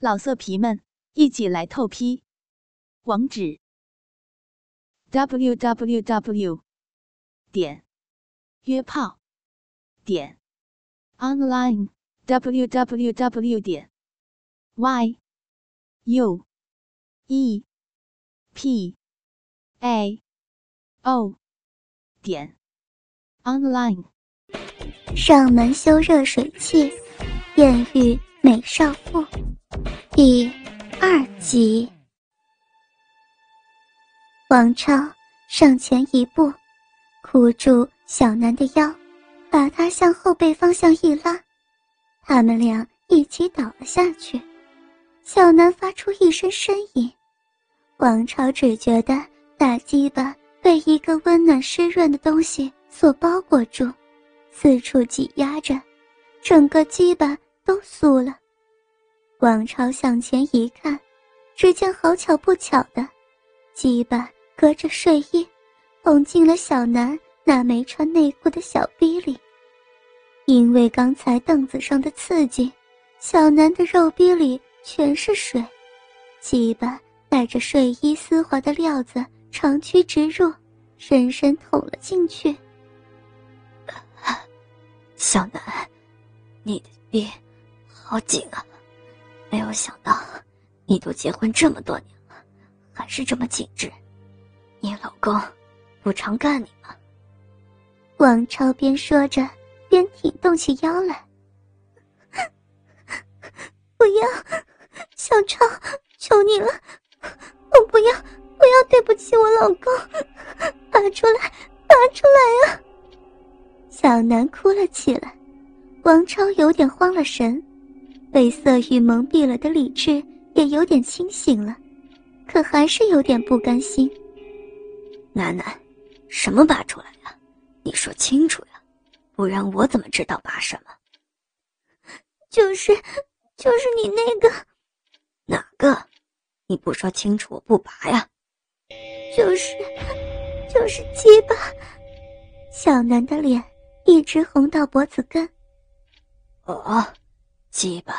老色皮们，一起来透批！网址：w w w 点约炮点 online w w w 点 y u e p a o 点 online。上门修热水器，艳遇美少妇。第二集，王超上前一步，箍住小南的腰，把他向后背方向一拉，他们俩一起倒了下去。小南发出一声呻吟，王超只觉得大鸡巴被一个温暖湿润的东西所包裹住，四处挤压着，整个鸡巴都酥了。王超向前一看，只见好巧不巧的，鸡巴隔着睡衣，捅进了小南那没穿内裤的小逼里。因为刚才凳子上的刺激，小南的肉逼里全是水，鸡巴带着睡衣丝滑的料子长驱直入，深深捅了进去。小南，你的逼好紧啊！没有想到，你都结婚这么多年了，还是这么紧致。你老公不常干你吗？王超边说着，边挺动起腰来。不要，小超，求你了，我不要，不要对不起我老公，拔出来，拔出来啊！小南哭了起来，王超有点慌了神。被色欲蒙蔽了的理智也有点清醒了，可还是有点不甘心。楠楠，什么拔出来呀？你说清楚呀，不然我怎么知道拔什么？就是，就是你那个，哪个？你不说清楚，我不拔呀。就是，就是鸡巴。小南的脸一直红到脖子根。哦。鸡巴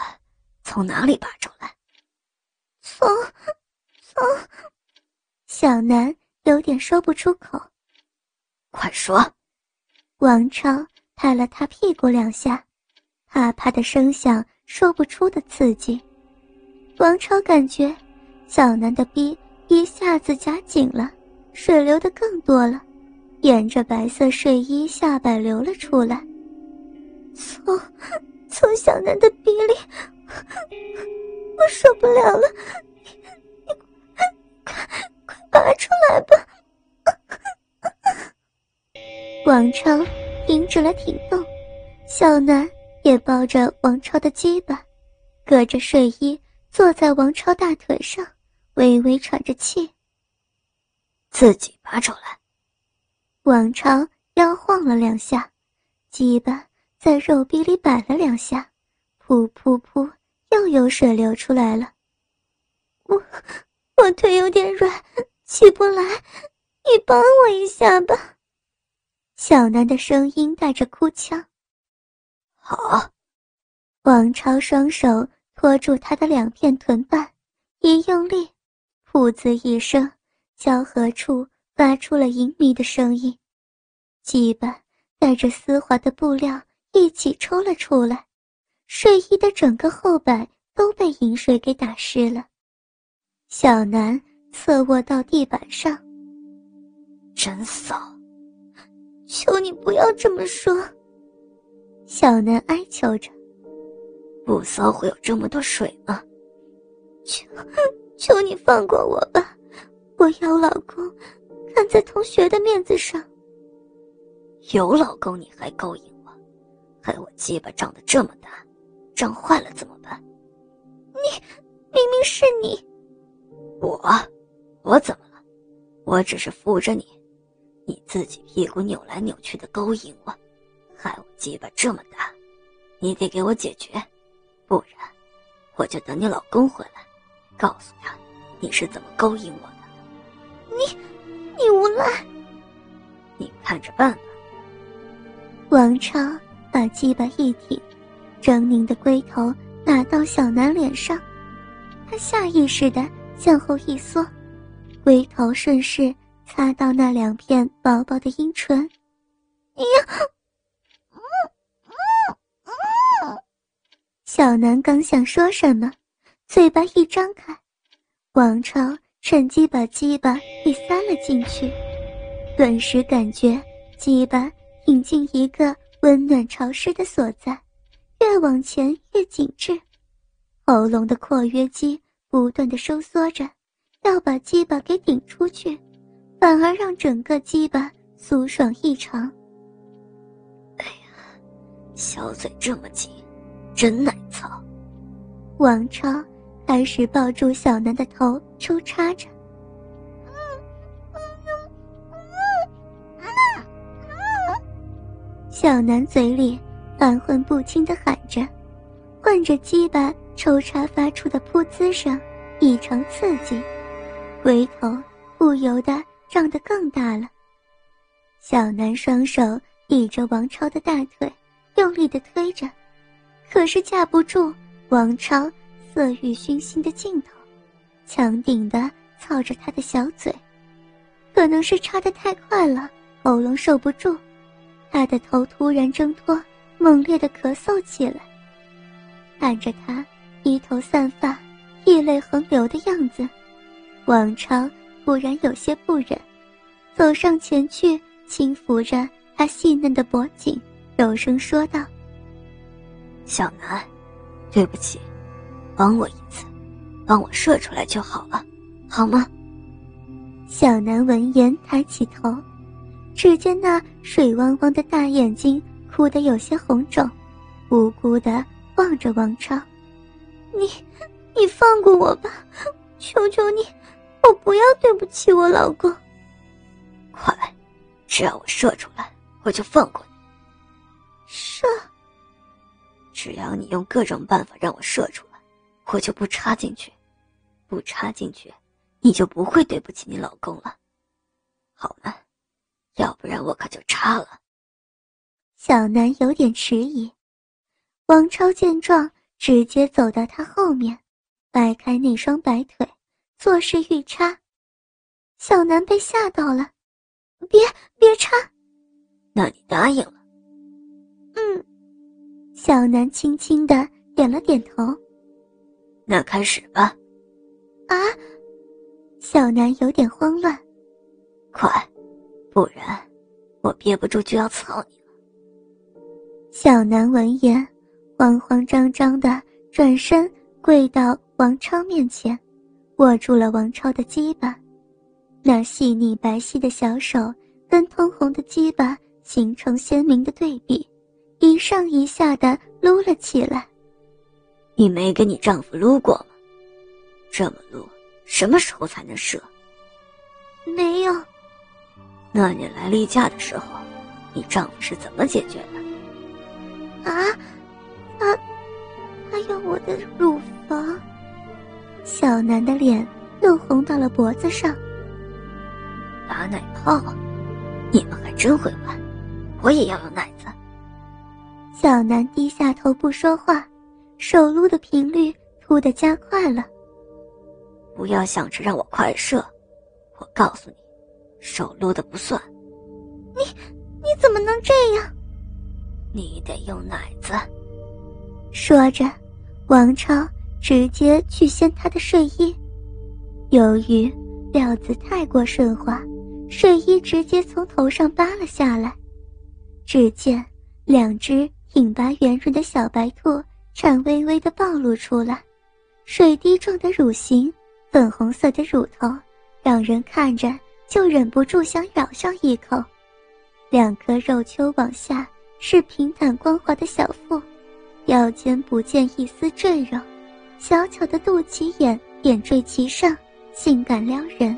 从哪里拔出来？从从小南有点说不出口。快说！王超拍了他屁股两下，啪啪的声响，说不出的刺激。王超感觉小南的逼一下子夹紧了，水流的更多了，沿着白色睡衣下摆流了出来。从。从小南的鼻里，我受不了了，你快快拔出来吧！王超停止了挺动，小南也抱着王超的鸡巴，隔着睡衣坐在王超大腿上，微微喘着气。自己拔出来。王超摇晃了两下，鸡巴。在肉壁里摆了两下，噗噗噗，又有水流出来了。我我腿有点软，起不来，你帮我一下吧。小南的声音带着哭腔。好。王超双手托住他的两片臀瓣，一用力，噗呲一声，交合处发出了淫靡的声音。鸡巴带着丝滑的布料。一起抽了出来，睡衣的整个后摆都被饮水给打湿了。小南侧卧到地板上，真骚！求你不要这么说。小南哀求着：“不骚会有这么多水吗？”求，求你放过我吧！我要老公，看在同学的面子上。有老公你还勾引？害我鸡巴长得这么大，长坏了怎么办？你明明是你，我，我怎么了？我只是扶着你，你自己屁股扭来扭去的勾引我，害我鸡巴这么大，你得给我解决，不然我就等你老公回来，告诉他你是怎么勾引我的。你，你无赖！你看着办吧。王超。把鸡巴一挺，狰狞的龟头打到小南脸上，他下意识的向后一缩，龟头顺势擦到那两片薄薄的阴唇。哎呀！小南刚想说什么，嘴巴一张开，王超趁机把鸡巴给塞了进去，顿时感觉鸡巴引进一个温暖潮湿的所在，越往前越紧致，喉咙的括约肌不断的收缩着，要把鸡巴给顶出去，反而让整个鸡巴酥爽异常。哎呀，小嘴这么紧。真奶操！王超开始抱住小南的头抽插着，小南嘴里含混不清的喊着，混着鸡巴抽插发出的噗呲声异常刺激，回头不由得胀得更大了。小南双手倚着王超的大腿，用力的推着。可是架不住王超色欲熏心的劲头，强顶的操着他的小嘴，可能是插的太快了，喉咙受不住，他的头突然挣脱，猛烈的咳嗽起来。看着他披头散发、涕泪横流的样子，王超忽然有些不忍，走上前去轻抚着他细嫩的脖颈，柔声说道。小南，对不起，帮我一次，帮我射出来就好了，好吗？小南闻言抬起头，只见那水汪汪的大眼睛哭得有些红肿，无辜的望着王超：“你，你放过我吧，求求你，我不要对不起我老公。”快，只要我射出来，我就放过你。射。只要你用各种办法让我射出来，我就不插进去。不插进去，你就不会对不起你老公了，然我可就插了。小南有点迟疑，王超见状，直接走到他后面，掰开那双白腿，作势欲插。小南被吓到了，别别插！那你答应了？嗯。小南轻轻的点了点头。那开始吧。啊！小南有点慌乱。快，不然我憋不住就要操你了。小南闻言，慌慌张张的转身跪到王超面前，握住了王超的鸡巴。那细腻白皙的小手跟通红的鸡巴形成鲜明的对比。一上一下的撸了起来。你没跟你丈夫撸过吗？这么撸，什么时候才能射？没有。那你来例假的时候，你丈夫是怎么解决的？啊，他，他用我的乳房。小南的脸又红到了脖子上。打奶泡，你们还真会玩，我也要有奶子。小南低下头不说话，手撸的频率突的加快了。不要想着让我快射，我告诉你，手撸的不算。你你怎么能这样？你得用奶子。说着，王超直接去掀他的睡衣，由于料子太过顺滑，睡衣直接从头上扒了下来。只见两只。挺拔圆润的小白兔颤巍巍的暴露出来，水滴状的乳形，粉红色的乳头，让人看着就忍不住想咬上一口。两颗肉丘往下是平坦光滑的小腹，腰间不见一丝赘肉，小巧的肚脐眼点缀其上，性感撩人。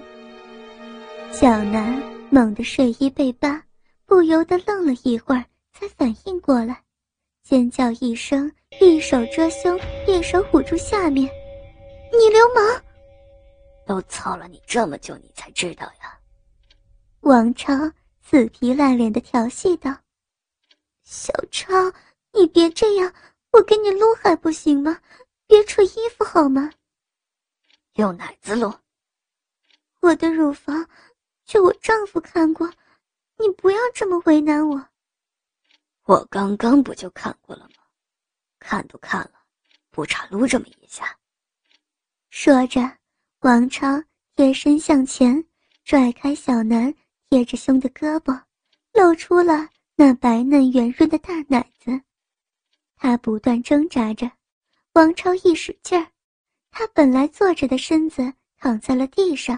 小南猛地睡衣被扒，不由得愣了一会儿，才反应过来。尖叫一声，一手遮胸，一手捂住下面。你流氓！都操了你这么久，你才知道呀？王超死皮赖脸的调戏道：“小超，你别这样，我给你撸还不行吗？别扯衣服好吗？”用奶子撸。我的乳房，就我丈夫看过，你不要这么为难我。我刚刚不就看过了吗？看都看了，不差撸这么一下。说着，王超贴身向前，拽开小南贴着胸的胳膊，露出了那白嫩圆润的大奶子。他不断挣扎着，王超一使劲儿，他本来坐着的身子躺在了地上。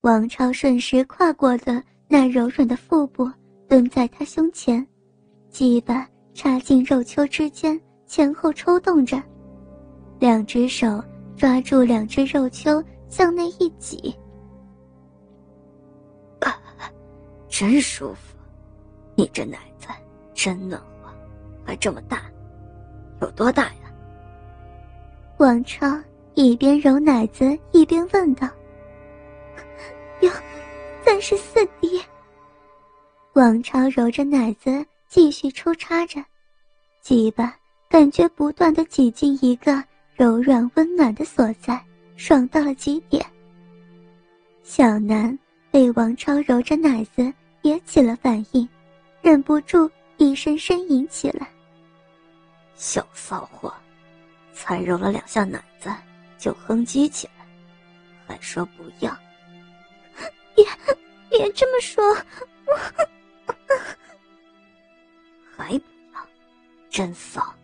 王超顺势跨过的那柔软的腹部，蹲在他胸前，鸡巴插进肉丘之间，前后抽动着，两只手。抓住两只肉丘，向内一挤，真舒服！你这奶子真暖和，还这么大，有多大呀？王超一边揉奶子一边问道：“ 有三十四滴。”王超揉着奶子继续抽插着，鸡巴感觉不断的挤进一个。柔软温暖的所在，爽到了极点。小南被王超揉着奶子也起了反应，忍不住一声呻吟起来。小骚货，才揉了两下奶子就哼唧起来，还说不要？别别这么说，还不要？真骚，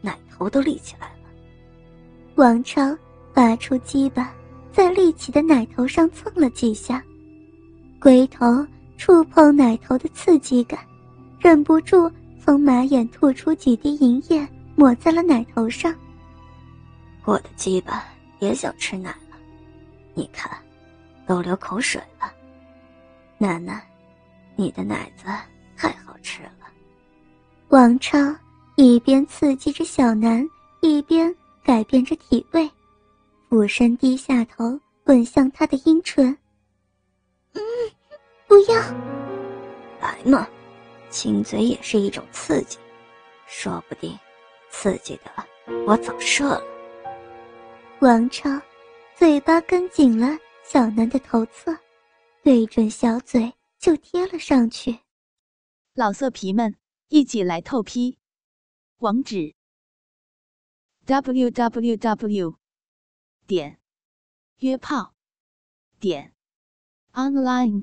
奶头都立起来了。王超拔出鸡巴，在立起的奶头上蹭了几下，龟头触碰奶头的刺激感，忍不住从马眼吐出几滴银液，抹在了奶头上。我的鸡巴也想吃奶了，你看，都流口水了。楠楠，你的奶子太好吃了。王超一边刺激着小南，一边。改变着体位，俯身低下头吻向他的阴唇。嗯，不要，来嘛，亲嘴也是一种刺激，说不定刺激的我早射了。王超嘴巴跟紧了小南的头侧，对准小嘴就贴了上去。老色皮们，一起来透批，网址。w w w 点约炮点 online